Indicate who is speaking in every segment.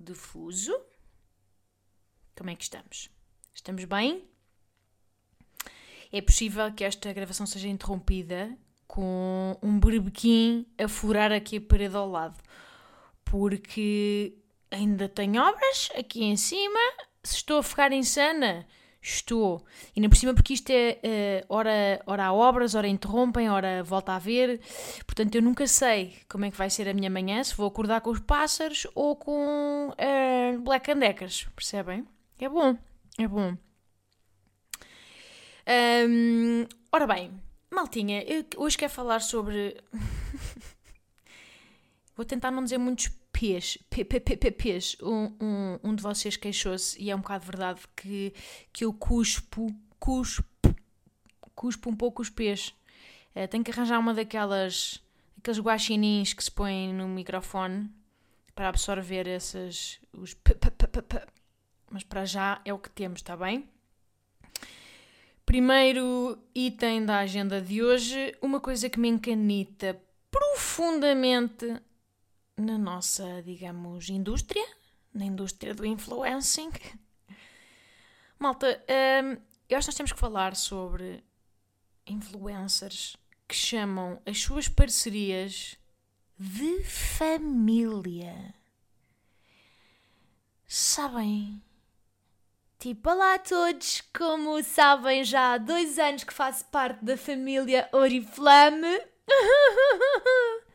Speaker 1: de Fuso. Como é que estamos? Estamos bem? É possível que esta gravação seja interrompida com um berbequim a furar aqui a parede ao lado, porque ainda tenho obras aqui em cima. Se estou a ficar insana, estou. E ainda por cima, porque isto é uh, ora, ora há obras, ora interrompem, ora volta a ver. Portanto, eu nunca sei como é que vai ser a minha manhã, se vou acordar com os pássaros ou com uh, Black and Deckers, percebem? É bom, é bom. Um, ora bem, maltinha, hoje quero falar sobre. Vou tentar não dizer muitos P's, P, P, P, P, P's. Um, um, um de vocês queixou-se, e é um bocado verdade, que, que eu cuspo, cuspo, cuspo um pouco os P's. Uh, tenho que arranjar uma daquelas, aqueles guaxinins que se põem no microfone para absorver esses, os. Mas para já é o que temos, está bem? Primeiro item da agenda de hoje, uma coisa que me encanita profundamente na nossa, digamos, indústria, na indústria do influencing. Malta, hum, eu acho que nós temos que falar sobre influencers que chamam as suas parcerias de família. Sabem? Tipo, olá a todos! Como sabem, já há dois anos que faço parte da família Oriflame.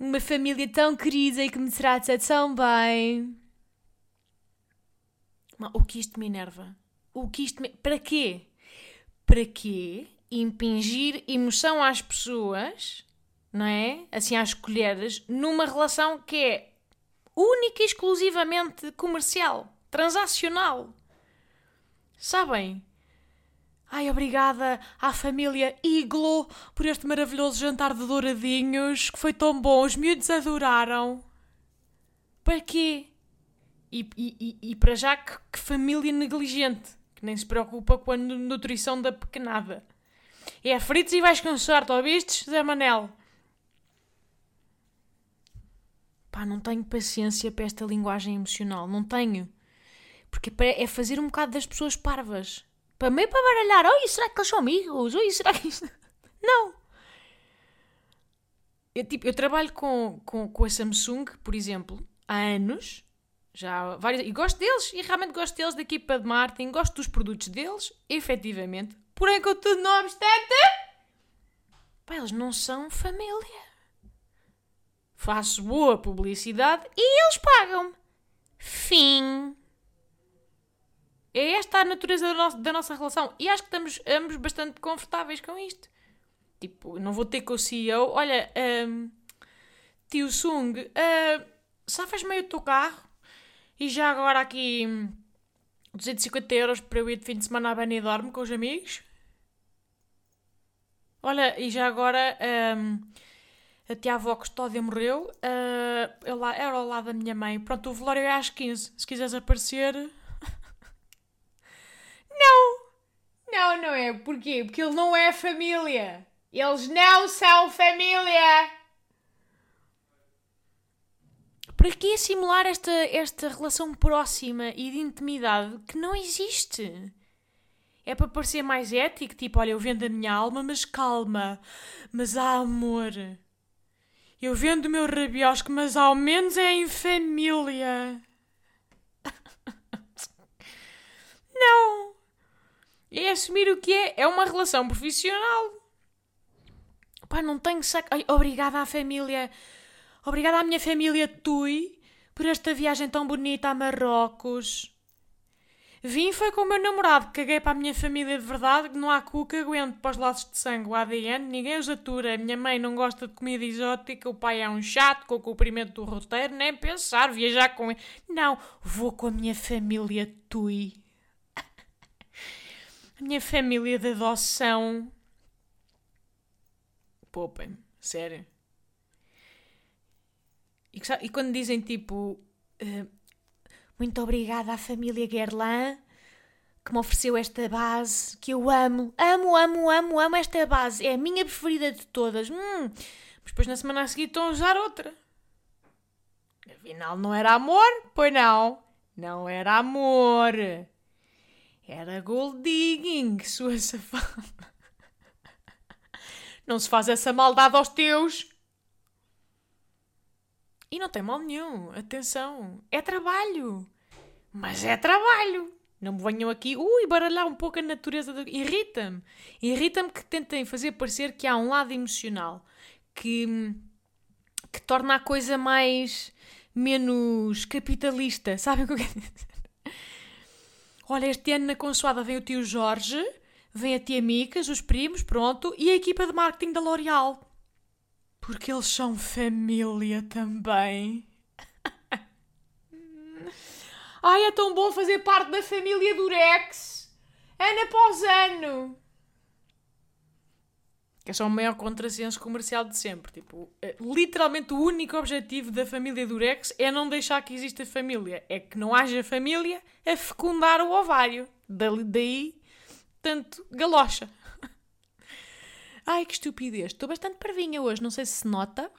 Speaker 1: Uma família tão querida e que me trata tão bem. O que isto me enerva? O que isto me... Para quê? Para quê impingir emoção às pessoas, não é? Assim, às colheres, numa relação que é única e exclusivamente comercial, transacional. Sabem? Ai, obrigada à família Iglo por este maravilhoso jantar de douradinhos, que foi tão bom, os miúdos adoraram. Para quê? E, e, e, para já que, que, família negligente, que nem se preocupa com a nutrição da pequenada. É fritos e vais com sorte, ouvistes, Zé Manel? Pá, não tenho paciência para esta linguagem emocional, não tenho. Porque é fazer um bocado das pessoas parvas. Para meio para baralhar. Oi, será que eles são amigos? Oi, será que isto... Não. Eu, tipo, eu trabalho com, com, com a Samsung, por exemplo, há anos. Já vários, e gosto deles, e realmente gosto deles da equipa de marketing, gosto dos produtos deles, efetivamente. Porém, contudo, não obstante, pá, eles não são família. Faço boa publicidade e eles pagam-me. Fim. É esta a natureza da nossa, da nossa relação. E acho que estamos ambos bastante confortáveis com isto. Tipo, não vou ter com o CEO. Olha, um, tio Sung, uh, safas meio o teu carro e já agora aqui 250 euros para eu ir de fim de semana a Benidorm com os amigos. Olha, e já agora um, a tia avó Custódia morreu. Uh, eu lá, era ao lado da minha mãe. Pronto, o velório é às 15. Se quiseres aparecer, não! Não, não é. Porquê? Porque ele não é família. Eles não são família! Para que simular esta, esta relação próxima e de intimidade que não existe? É para parecer mais ético, tipo, olha, eu vendo a minha alma, mas calma, mas há amor. Eu vendo o meu rabiosco, mas ao menos é em família. não! É assumir o que é. É uma relação profissional. Pá, não tenho saco. Ai, obrigada à família. Obrigada à minha família Tui por esta viagem tão bonita a Marrocos. Vim foi com o meu namorado, caguei para a minha família de verdade, que não há cu que aguente para os laços de sangue, o ADN, ninguém os atura. A minha mãe não gosta de comida exótica, o pai é um chato com o cumprimento do roteiro, nem pensar, viajar com ele. Não, vou com a minha família Tui. A minha família de adoção. Poupem-me, sério. E, e, quando dizem tipo. Uh, muito obrigada à família Guerlain que me ofereceu esta base que eu amo. Amo, amo, amo, amo esta base. É a minha preferida de todas. Hum. Mas depois na semana a seguir estão a usar outra. Afinal, não era amor? Pois não. Não era amor. Era gold digging, sua safada. Não se faz essa maldade aos teus. E não tem mal nenhum, atenção, é trabalho. Mas é trabalho. Não me venham aqui, ui, baralhar um pouco a natureza. Do... Irrita-me. Irrita-me que tentem fazer parecer que há um lado emocional que, que torna a coisa mais. menos capitalista. Sabem o que eu quero dizer? Olha, este ano na consoada vem o tio Jorge, vem a tia Micas, os primos, pronto, e a equipa de marketing da L'Oréal. Porque eles são família também. Ai, é tão bom fazer parte da família Durex. Ano após ano. Que é o maior contrassenso comercial de sempre. Tipo, é, literalmente o único objetivo da família Durex é não deixar que exista família. É que não haja família a fecundar o ovário. Daí, tanto galocha. Ai, que estupidez. Estou bastante parvinha hoje, não sei se se nota.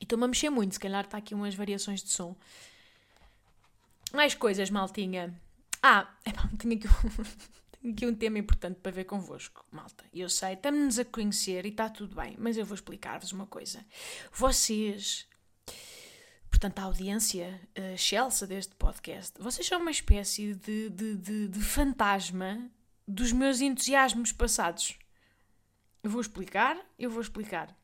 Speaker 1: E estou-me a mexer muito, se calhar está aqui umas variações de som. Mais coisas, maltinha. Ah, tenho, aqui um, tenho aqui um tema importante para ver convosco, malta. Eu sei, estamos-nos a conhecer e está tudo bem, mas eu vou explicar-vos uma coisa. Vocês, portanto, a audiência uh, excelsa deste podcast, vocês são uma espécie de, de, de, de fantasma dos meus entusiasmos passados. Eu vou explicar, eu vou explicar.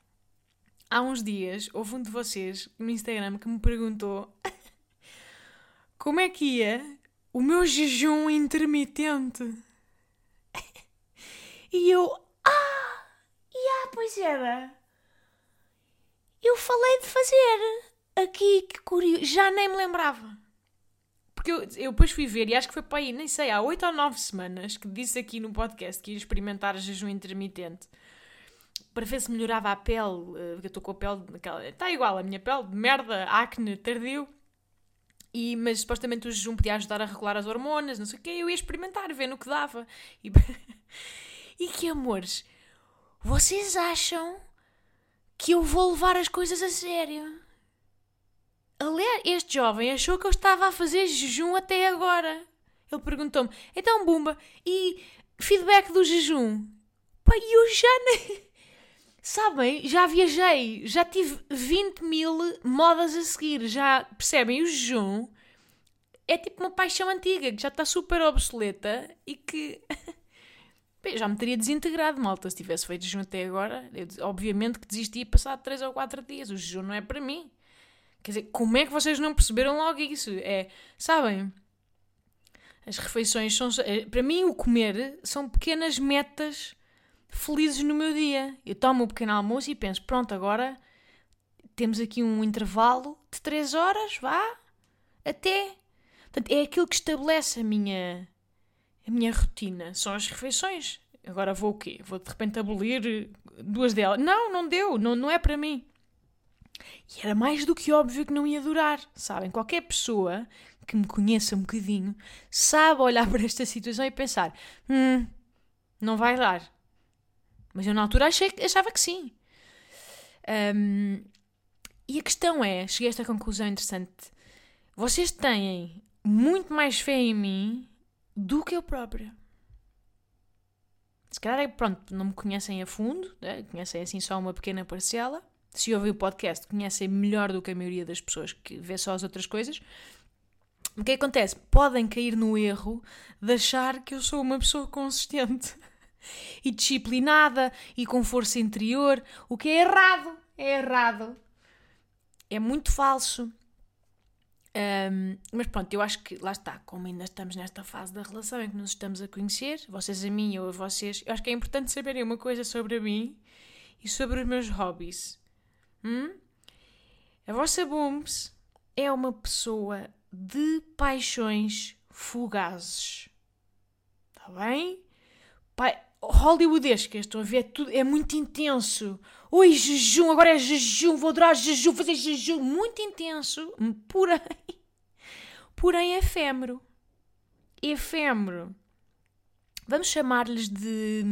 Speaker 1: Há uns dias houve um de vocês no Instagram que me perguntou como é que ia o meu jejum intermitente. E eu, ah, yeah, pois era. Eu falei de fazer aqui, que curioso, já nem me lembrava. Porque eu, eu depois fui ver, e acho que foi para aí, nem sei, há oito ou nove semanas que disse aqui no podcast que ia experimentar jejum intermitente para ver se melhorava a pele, eh, eu estou com a pele daquela. Está igual a minha pele, de merda, acne tardio. E, mas supostamente o jejum podia ajudar a regular as hormonas, não sei o quê. Eu ia experimentar, ver no que dava. E, e que amores, vocês acham que eu vou levar as coisas a sério? Aliás, este jovem achou que eu estava a fazer jejum até agora. Ele perguntou-me: então, Bumba, e feedback do jejum? Pai, eu já nem. Sabem, já viajei, já tive 20 mil modas a seguir, já percebem? O jejum é tipo uma paixão antiga que já está super obsoleta e que Bem, já me teria desintegrado, malta, se tivesse feito jejum até agora. Eu, obviamente que desistia passado 3 ou 4 dias. O jejum não é para mim. Quer dizer, como é que vocês não perceberam logo isso? É, sabem? As refeições são. É, para mim, o comer são pequenas metas felizes no meu dia. Eu tomo um pequeno almoço e penso, pronto, agora temos aqui um intervalo de 3 horas, vá, até. Portanto, é aquilo que estabelece a minha, a minha rotina. São as refeições. Agora vou o quê? Vou de repente abolir duas delas? Não, não deu, não, não é para mim. E era mais do que óbvio que não ia durar, sabem? Qualquer pessoa que me conheça um bocadinho sabe olhar para esta situação e pensar: hum, não vai dar. Mas eu na altura achei, achava que sim. Um, e a questão é, cheguei a esta conclusão interessante. Vocês têm muito mais fé em mim do que eu própria. Se calhar é, pronto, não me conhecem a fundo, né? conhecem assim só uma pequena parcela. Se ouvem o podcast, conhecem melhor do que a maioria das pessoas que vê só as outras coisas. O que acontece? Podem cair no erro de achar que eu sou uma pessoa consistente e disciplinada e com força interior, o que é errado. É errado. É muito falso. Um, mas pronto, eu acho que lá está, como ainda estamos nesta fase da relação em que nos estamos a conhecer, vocês a mim, eu a vocês, eu acho que é importante saberem uma coisa sobre mim e sobre os meus hobbies. Hum? A vossa Booms é uma pessoa de paixões fugazes. Está bem? Pai, hollywoodescas, estão a ver? Tudo, é muito intenso. Oi, jejum, agora é jejum, vou adorar jejum, fazer jejum. Muito intenso, porém, porém efêmero. Efêmero. Vamos chamar-lhes de.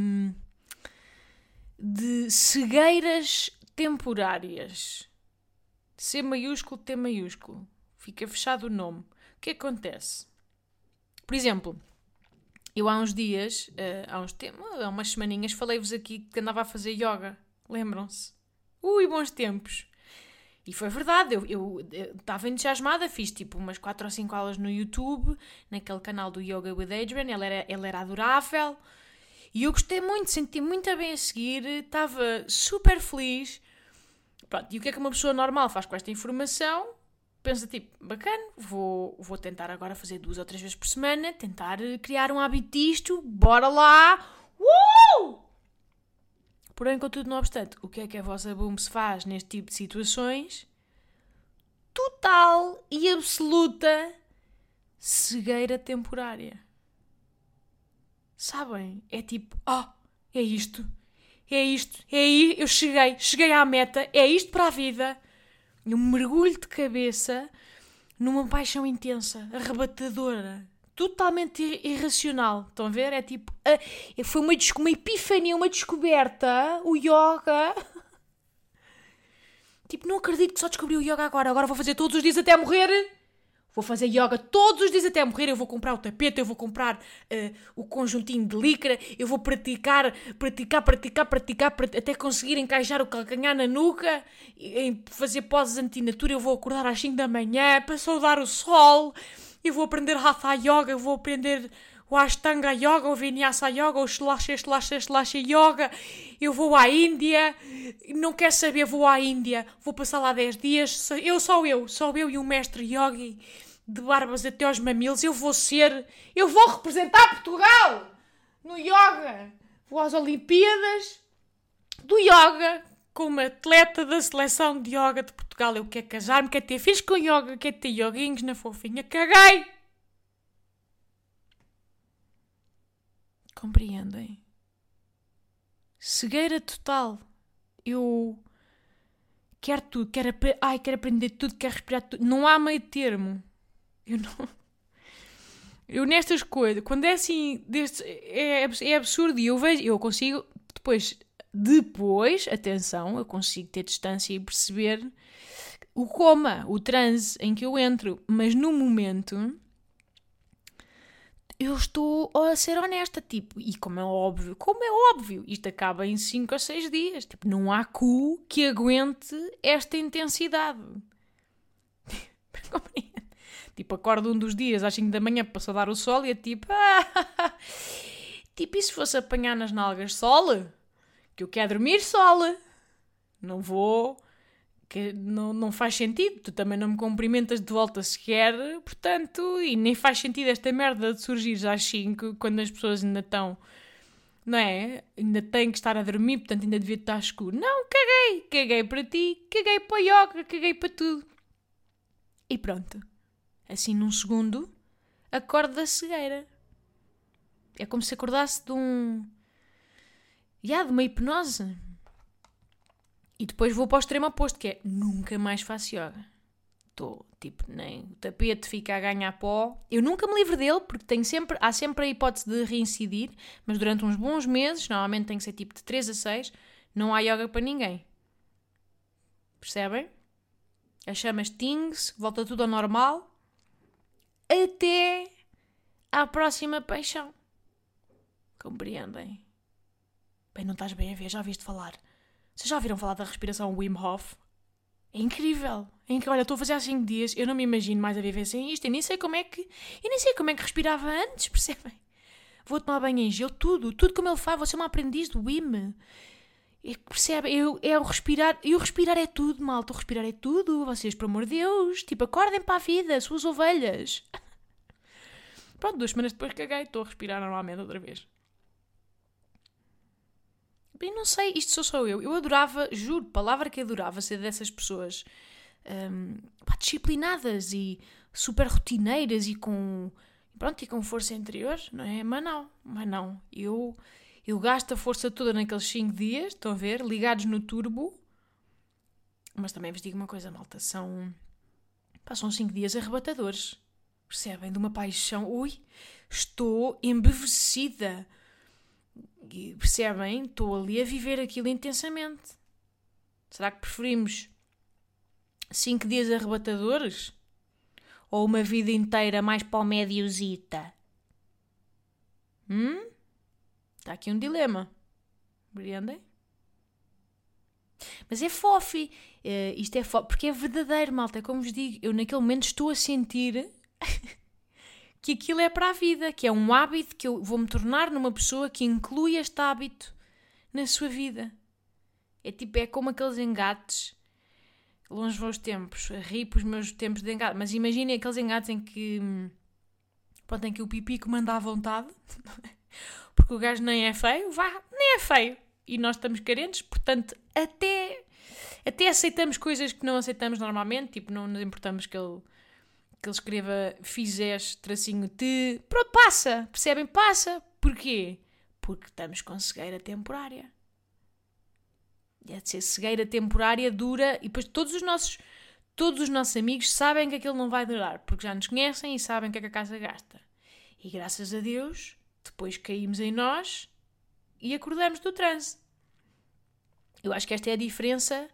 Speaker 1: de cegueiras temporárias. C maiúsculo, T maiúsculo. Fica fechado o nome. O que acontece? Por exemplo, eu há uns dias, uh, há, uns tempos, há umas semaninhas, falei-vos aqui que andava a fazer yoga. Lembram-se? Ui, bons tempos! E foi verdade, eu estava entusiasmada, fiz tipo umas 4 ou 5 aulas no YouTube, naquele canal do Yoga with Adrian, ele era, ele era adorável. E eu gostei muito, senti muito bem a seguir, estava super feliz. Pronto, e o que é que uma pessoa normal faz com esta informação? Pensa tipo, bacana, vou, vou tentar agora fazer duas ou três vezes por semana, tentar eh, criar um hábito disto, bora lá! Uh! Porém, contudo, não obstante, o que é que a vossa boom se faz neste tipo de situações? Total e absoluta cegueira temporária. Sabem? É tipo, oh, é isto, é isto, é aí, eu cheguei, cheguei à meta, é isto para a vida um mergulho de cabeça numa paixão intensa, arrebatadora, totalmente irracional. Estão a ver? É tipo. Uh, foi uma, uma epifania, uma descoberta. O yoga. tipo, não acredito que só descobri o yoga agora. Agora vou fazer todos os dias até morrer. Vou fazer yoga todos os dias até morrer. Eu vou comprar o tapete, eu vou comprar uh, o conjuntinho de licra, eu vou praticar, praticar, praticar, praticar, até conseguir encaixar o calcanhar na nuca, em fazer poses antinatura. Eu vou acordar às 5 da manhã para saudar o sol. Eu vou aprender Hatha Yoga, eu vou aprender o Ashtanga Yoga, o Vinyasa Yoga, o Slasha, Slasha, Slasha Yoga. Eu vou à Índia, não quer saber, vou à Índia, vou passar lá 10 dias. Eu, só eu, só eu e o mestre Yogi, de barbas até aos mamilos. Eu vou ser, eu vou representar Portugal no Yoga. Vou às Olimpíadas do Yoga como atleta da seleção de Yoga de Portugal. Eu quero casar-me, quero ter filhos com Yoga, quero ter yoguinhos na fofinha. Caguei! Compreendem? Cegueira total. Eu quero tudo, quero, ai, quero aprender tudo, quero respirar tudo. Não há meio termo. Eu não. Eu nestas coisas, quando é assim, deste, é, é absurdo e eu vejo, eu consigo depois, depois, atenção, eu consigo ter distância e perceber o coma, o transe em que eu entro, mas no momento eu estou a ser honesta, tipo, e como é óbvio, como é óbvio, isto acaba em 5 ou 6 dias, tipo, não há cu que aguente esta intensidade. tipo, acordo um dos dias às 5 da manhã para saudar o sol e é tipo, ah, tipo, e se fosse apanhar nas nalgas sol? Que eu quero dormir sol. Não vou que não, não faz sentido, tu também não me cumprimentas de volta sequer, portanto, e nem faz sentido esta merda de surgir às 5 quando as pessoas ainda estão, não é? Ainda têm que estar a dormir, portanto ainda devia estar escuro. Não, caguei, caguei para ti, caguei para o yoga, caguei para tudo. E pronto, assim num segundo, acordo da cegueira. É como se acordasse de um. Já, de uma hipnose e depois vou para o extremo oposto, que é nunca mais faço yoga. Estou, tipo, nem o tapete fica a ganhar pó. Eu nunca me livro dele, porque tenho sempre, há sempre a hipótese de reincidir, mas durante uns bons meses, normalmente tem que ser tipo de 3 a 6, não há yoga para ninguém. Percebem? As chamas tings, volta tudo ao normal, até à próxima paixão. Compreendem? Bem, não estás bem a ver, já ouviste falar vocês já ouviram falar da respiração Wim Hof? É incrível. É incrível. Olha, estou a fazer há 5 dias, eu não me imagino mais a viver sem isto. Eu nem sei como é que. Eu nem sei como é que respirava antes, percebem? Vou tomar banho em gelo, tudo, tudo como ele faz. Você é uma aprendiz do Wim. É percebe? Eu, é o respirar. E o respirar é tudo, malta. O respirar é tudo. Vocês, por amor de Deus. Tipo, acordem para a vida, suas ovelhas. Pronto, duas semanas depois caguei. Estou a respirar normalmente outra vez. E não sei, isto sou só eu. Eu adorava, juro, palavra que adorava ser dessas pessoas um, pá, disciplinadas e super rotineiras e com. Pronto, e com força interior, não é? Mas não, mas não. Eu eu gasto a força toda naqueles 5 dias, estão a ver? Ligados no turbo. Mas também vos digo uma coisa, malta. São. Passam 5 dias arrebatadores. Percebem? De uma paixão. Ui, estou embevecida. Percebem? Estou ali a viver aquilo intensamente. Será que preferimos 5 dias arrebatadores? Ou uma vida inteira mais para o médiozita? Hum? Está aqui um dilema. Compreendem? Mas é fofi. Uh, isto é fofo. Porque é verdadeiro, malta. É como vos digo, eu naquele momento estou a sentir que aquilo é para a vida. Que é um hábito que eu vou me tornar numa pessoa que inclui este hábito na sua vida. É tipo, é como aqueles engates. Longe vão os tempos. Ri para os meus tempos de engate. Mas imaginem aqueles engates em que. Pronto, em que o pipi comanda à vontade. porque o gajo nem é feio, vá, nem é feio. E nós estamos carentes, portanto, até, até aceitamos coisas que não aceitamos normalmente, tipo, não nos importamos que ele, que ele escreva fizes, tracinho te. Pronto, passa, percebem? Passa. Porquê? Porque estamos com cegueira temporária. E ser cegueira temporária, dura, e depois todos os nossos todos os nossos amigos sabem que aquilo não vai durar, porque já nos conhecem e sabem o que é que a casa gasta. E graças a Deus, depois caímos em nós e acordamos do transe. Eu acho que esta é a diferença.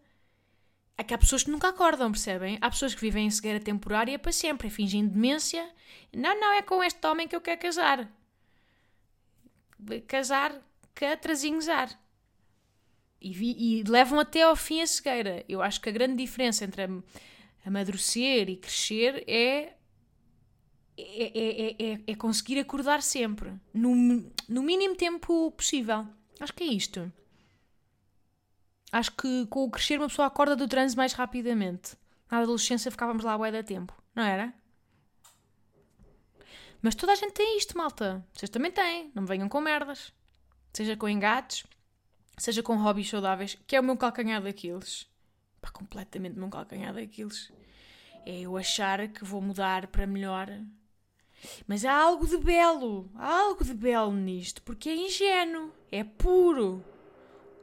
Speaker 1: É que há pessoas que nunca acordam, percebem? Há pessoas que vivem em cegueira temporária para sempre, fingem demência. Não, não, é com este homem que eu quero casar. Casar, catrazinhosar. E, e levam até ao fim a cegueira. Eu acho que a grande diferença entre amadurecer e crescer é é, é, é, é, conseguir acordar sempre, no, no mínimo tempo possível. Acho que é isto. Acho que com o crescer uma pessoa acorda do transe mais rapidamente. Na adolescência ficávamos lá bué da tempo, não era? Mas toda a gente tem isto, malta. Vocês também têm. Não me venham com merdas. Seja com engates, seja com hobbies saudáveis, que é o meu calcanhar daqueles. Pá, completamente o meu calcanhar daqueles. É eu achar que vou mudar para melhor mas há algo de belo, há algo de belo nisto, porque é ingênuo, é puro.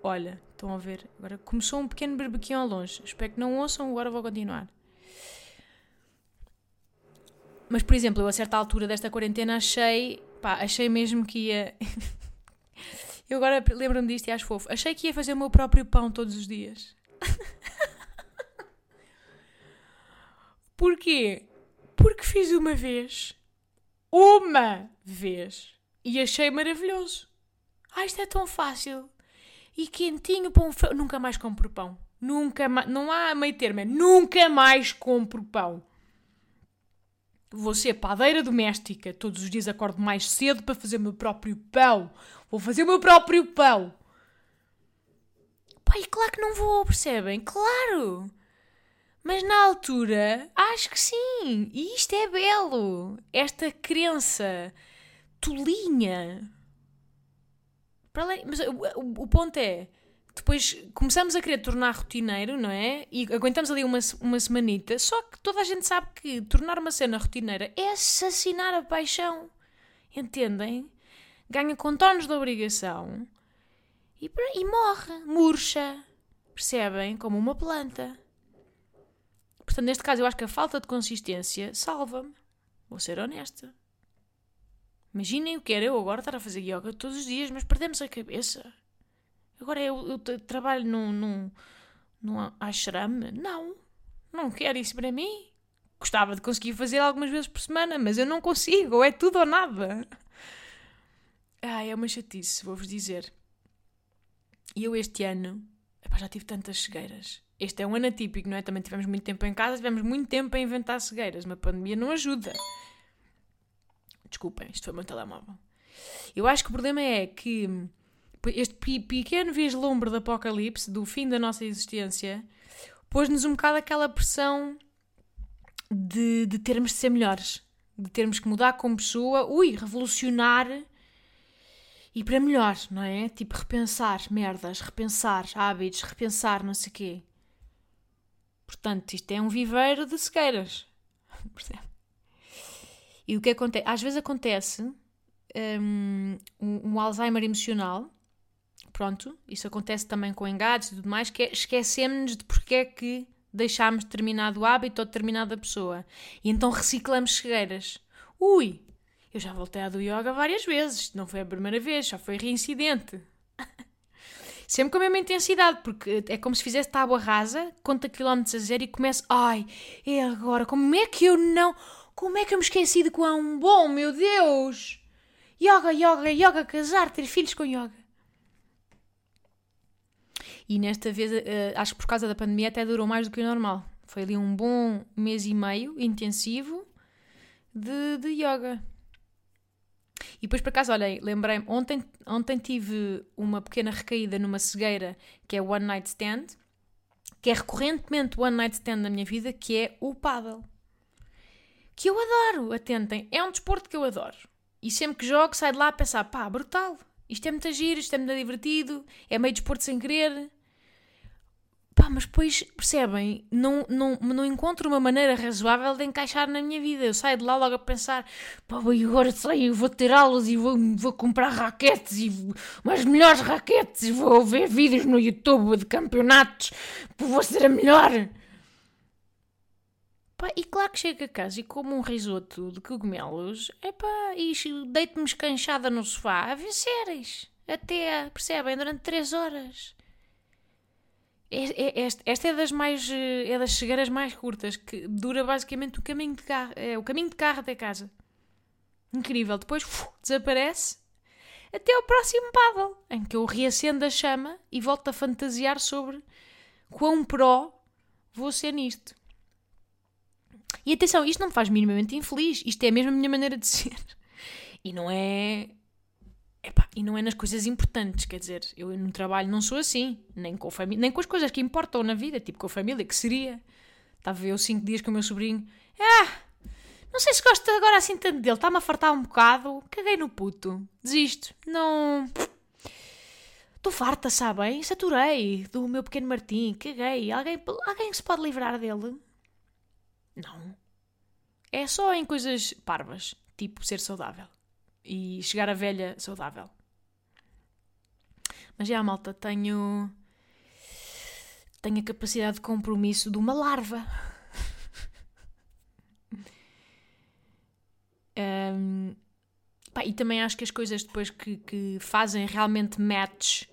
Speaker 1: Olha, estão a ver? Agora começou um pequeno berbequinho ao longe. Espero que não ouçam, agora vou continuar. Mas, por exemplo, eu a certa altura desta quarentena achei, pá, achei mesmo que ia. eu agora lembro-me disto e acho fofo. Achei que ia fazer o meu próprio pão todos os dias. Porquê? Porque fiz uma vez uma vez e achei maravilhoso. Ah, isto é tão fácil. E quentinho, pão frio. Nunca mais compro pão. Nunca mais. Não há meio termo. É nunca mais compro pão. Vou ser padeira doméstica. Todos os dias acordo mais cedo para fazer o meu próprio pão. Vou fazer o meu próprio pão. Pai, claro que não vou, percebem? Claro! Mas na altura, acho que sim. E isto é belo. Esta crença tolinha. Para além, mas o, o, ponto é. Depois começamos a querer tornar rotineiro, não é? E aguentamos ali uma, uma semanita. Só que toda a gente sabe que tornar uma cena rotineira é assassinar a paixão. Entendem? Ganha contornos de obrigação e, e morre, murcha. Percebem? Como uma planta. Portanto, neste caso, eu acho que a falta de consistência salva-me. Vou ser honesta. Imaginem o que era eu agora estar a fazer yoga todos os dias, mas perdemos a cabeça. Agora eu, eu trabalho num, num, num ashram? Não. Não quero isso para mim. Gostava de conseguir fazer algumas vezes por semana, mas eu não consigo. Ou é tudo ou nada. Ai, é uma chatice, vou-vos dizer. E eu este ano epá, já tive tantas cegueiras. Este é um ano atípico, não é? Também tivemos muito tempo em casa, tivemos muito tempo a inventar cegueiras. Uma pandemia não ajuda. Desculpem, isto foi o meu telemóvel. Eu acho que o problema é que este pequeno vislumbre do apocalipse, do fim da nossa existência, pôs-nos um bocado aquela pressão de, de termos de ser melhores, de termos que mudar como pessoa, ui, revolucionar e para melhor, não é? Tipo, repensar merdas, repensar hábitos, repensar não sei o quê. Portanto, isto é um viveiro de cegueiras. E o que acontece? Às vezes acontece um, um, Alzheimer emocional. Pronto, isso acontece também com engados e tudo mais, que é esquecemos de porque é que deixámos determinado hábito ou determinada pessoa. E então reciclamos cegueiras. Ui, eu já voltei a do yoga várias vezes, não foi a primeira vez, já foi reincidente. Sempre com a mesma intensidade, porque é como se fizesse tábua rasa, conta quilómetros a zero e começa, ai, é agora, como é que eu não, como é que eu me esqueci de quão bom, meu Deus! Yoga, yoga, yoga, casar, ter filhos com yoga. E nesta vez, uh, acho que por causa da pandemia até durou mais do que o normal. Foi ali um bom mês e meio intensivo de, de yoga. E depois, por acaso, olhem, lembrei-me, ontem, ontem tive uma pequena recaída numa cegueira que é One Night Stand, que é recorrentemente One Night Stand na minha vida, que é o paddle. Que eu adoro, atentem, é um desporto que eu adoro. E sempre que jogo, saio de lá a pensar, pá, brutal, isto é muito giro, isto é muito divertido, é meio desporto sem querer. Pá, mas depois, percebem, não, não, não encontro uma maneira razoável de encaixar na minha vida. Eu saio de lá logo a pensar, pá, agora saio, vou ter aulas e vou, vou comprar raquetes e umas melhores raquetes e vou ver vídeos no YouTube de campeonatos, vou ser a melhor. Pá, e claro que chego a casa e como um risoto de cogumelos, epá, e deito-me escanchada no sofá a ver séries. Até, percebem, durante três horas. É, é, esta é das mais eh, é das chegadas mais curtas que dura basicamente o caminho de carro é o caminho de carro até casa incrível depois uf, desaparece até ao próximo paddle em que eu reacendo a chama e volto a fantasiar sobre quão pró vou ser nisto e atenção isto não me faz minimamente infeliz isto é mesmo a minha maneira de ser e não é Epá, e não é nas coisas importantes, quer dizer, eu no trabalho não sou assim, nem com, família, nem com as coisas que importam na vida, tipo com a família, que seria. Estava eu cinco dias com o meu sobrinho, ah, não sei se gosto agora assim tanto dele, está-me a fartar um bocado, caguei no puto, desisto, não. Estou farta, sabem? Saturei do meu pequeno Martim, caguei. Alguém, alguém se pode livrar dele? Não. É só em coisas parvas, tipo ser saudável e chegar a velha saudável. Mas já, malta, tenho. Tenho a capacidade de compromisso de uma larva. um, pá, e também acho que as coisas depois que, que fazem realmente match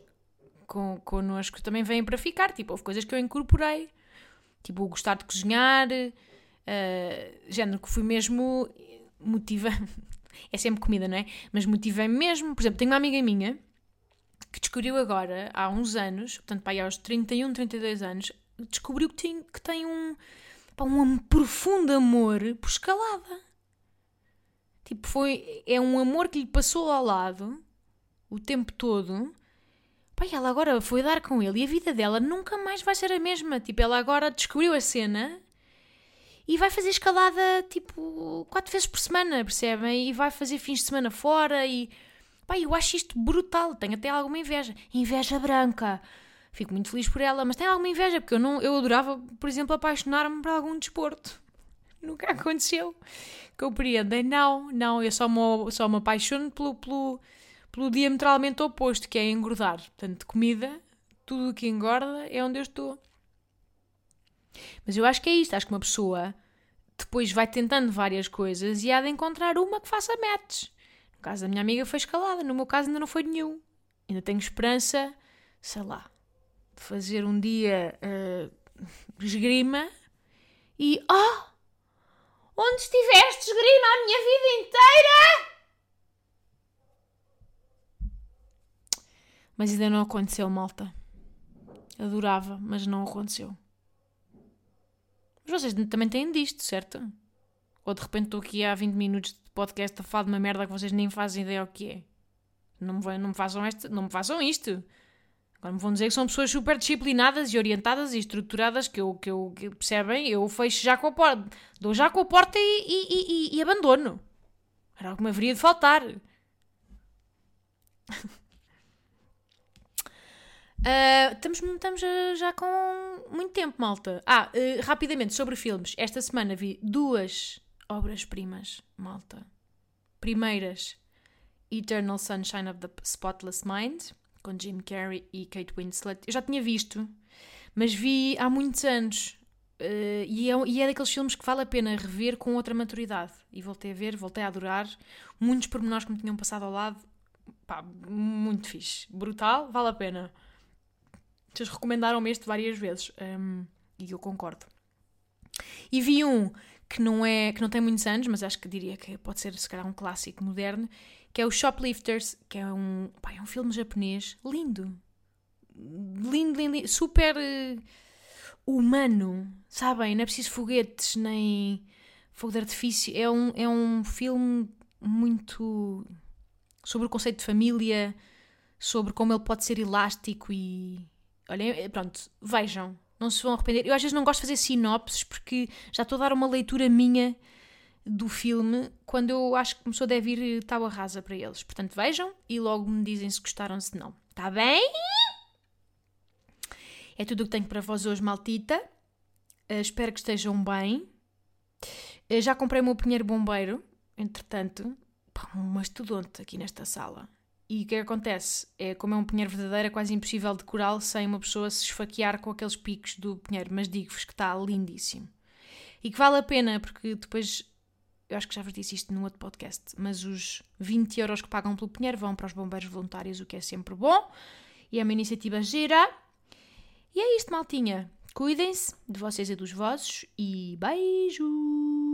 Speaker 1: com, connosco também vêm para ficar. Tipo, houve coisas que eu incorporei. Tipo, o gostar de cozinhar. Uh, género que fui mesmo motiva é sempre comida, não é? Mas motivei mesmo. Por exemplo, tenho uma amiga minha que descobriu agora, há uns anos, portanto, para aos 31, 32 anos, descobriu que tem, que tem um, pá, um profundo amor por escalada. Tipo, foi, é um amor que lhe passou ao lado o tempo todo. E ela agora foi dar com ele e a vida dela nunca mais vai ser a mesma. Tipo, ela agora descobriu a cena e vai fazer escalada tipo quatro vezes por semana, percebem? E vai fazer fins de semana fora e pá, eu acho isto brutal, tenho até alguma inveja. Inveja branca. Fico muito feliz por ela, mas tenho alguma inveja, porque eu, não, eu adorava, por exemplo, apaixonar-me por algum desporto. Nunca aconteceu. Compreendem? Não, não, eu só me, só me apaixono pelo, pelo, pelo diametralmente oposto, que é engordar. Portanto, comida, tudo o que engorda é onde eu estou. Mas eu acho que é isto. Acho que uma pessoa depois vai tentando várias coisas e há de encontrar uma que faça match. No caso da minha amiga foi escalada, no meu caso ainda não foi nenhum. Ainda tenho esperança, sei lá, de fazer um dia uh, esgrima e. Oh! Onde estiveste esgrima a minha vida inteira? Mas ainda não aconteceu, malta. Adorava, mas não aconteceu. Mas vocês também têm disto, certo? Ou de repente estou aqui há 20 minutos de podcast a falar de uma merda que vocês nem fazem ideia o que é. Não me, não me, façam, este, não me façam isto. Agora me vão dizer que são pessoas super disciplinadas e orientadas e estruturadas que eu, que eu que percebem, eu fecho já com a porta, dou já com a porta e, e, e, e abandono. Era algo que me haveria de faltar. uh, estamos estamos já com muito tempo, malta. Ah, uh, rapidamente, sobre filmes. Esta semana vi duas obras-primas, malta. Primeiras, Eternal Sunshine of the Spotless Mind com Jim Carrey e Kate Winslet. Eu já tinha visto, mas vi há muitos anos. Uh, e, é, e é daqueles filmes que vale a pena rever com outra maturidade. E voltei a ver, voltei a adorar. Muitos pormenores que me tinham passado ao lado. Pá, muito fixe. Brutal, vale a pena. Vocês recomendaram-me este várias vezes. Um, e eu concordo. E vi um que não é que não tem muitos anos, mas acho que diria que pode ser se calhar um clássico moderno, que é o Shoplifters, que é um, pá, é um filme japonês lindo. Lindo, lindo, super uh, humano, sabem? Não é preciso foguetes nem fogo de artifício. É um, é um filme muito sobre o conceito de família, sobre como ele pode ser elástico e. Olhem, é, pronto, vejam, não se vão arrepender. Eu às vezes não gosto de fazer sinopses porque já estou a dar uma leitura minha do filme quando eu acho que começou a deve ir tábua rasa para eles. Portanto, vejam e logo me dizem se gostaram, se não. Está bem? É tudo o que tenho para vós hoje, maltita. Uh, espero que estejam bem. Uh, já comprei o meu pinheiro bombeiro, entretanto. Pá, um mastodonte aqui nesta sala. E o que, é que acontece? É como é um pinheiro verdadeiro, é quase impossível decorá-lo sem uma pessoa se esfaquear com aqueles picos do pinheiro. Mas digo-vos que está lindíssimo. E que vale a pena, porque depois eu acho que já vos disse isto num outro podcast, mas os 20 euros que pagam pelo Pinheiro vão para os bombeiros voluntários, o que é sempre bom. E é uma iniciativa gira. E é isto, maltinha. Cuidem-se de vocês e dos vossos e beijos!